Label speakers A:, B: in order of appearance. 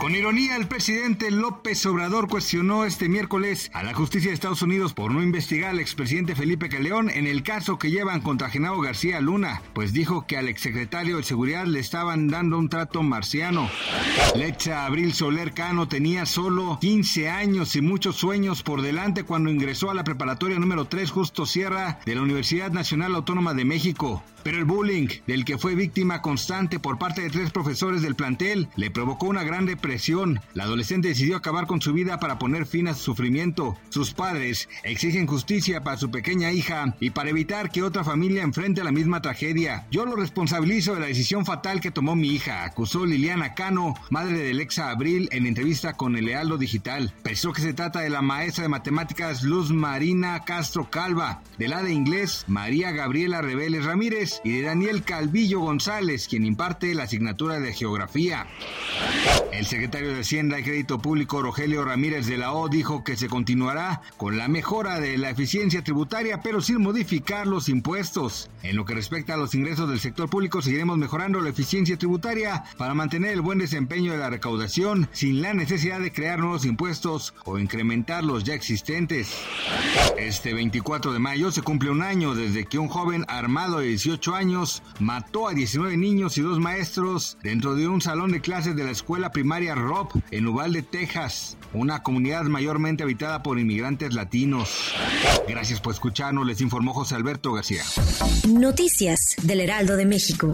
A: Con ironía, el presidente López Obrador cuestionó este miércoles a la justicia de Estados Unidos por no investigar al expresidente Felipe Calleón en el caso que llevan contra Genaro García Luna, pues dijo que al exsecretario de Seguridad le estaban dando un trato marciano. Lecha Abril Soler Cano tenía solo 15 años y muchos sueños por delante cuando ingresó a la preparatoria número 3 Justo Sierra de la Universidad Nacional Autónoma de México. Pero el bullying, del que fue víctima constante por parte de tres profesores del plantel, le provocó una gran depresión. La adolescente decidió acabar con su vida para poner fin a su sufrimiento. Sus padres exigen justicia para su pequeña hija y para evitar que otra familia enfrente la misma tragedia. Yo lo responsabilizo de la decisión fatal que tomó mi hija, acusó Liliana Cano, madre de Lexa Abril, en entrevista con el Lealdo Digital. Pensó que se trata de la maestra de matemáticas Luz Marina Castro Calva, de la de inglés María Gabriela Reveles Ramírez, y de Daniel Calvillo González, quien imparte la asignatura de Geografía. El secretario de Hacienda y Crédito Público, Rogelio Ramírez de la O, dijo que se continuará con la mejora de la eficiencia tributaria, pero sin modificar los impuestos. En lo que respecta a los ingresos del sector público, seguiremos mejorando la eficiencia tributaria para mantener el buen desempeño de la recaudación sin la necesidad de crear nuevos impuestos o incrementar los ya existentes. Este 24 de mayo se cumple un año desde que un joven armado de 18 años mató a 19 niños y dos maestros dentro de un salón de clases de la escuela primaria Rob en Uvalde, Texas, una comunidad mayormente habitada por inmigrantes latinos. Gracias por escucharnos, les informó José Alberto García.
B: Noticias del Heraldo de México.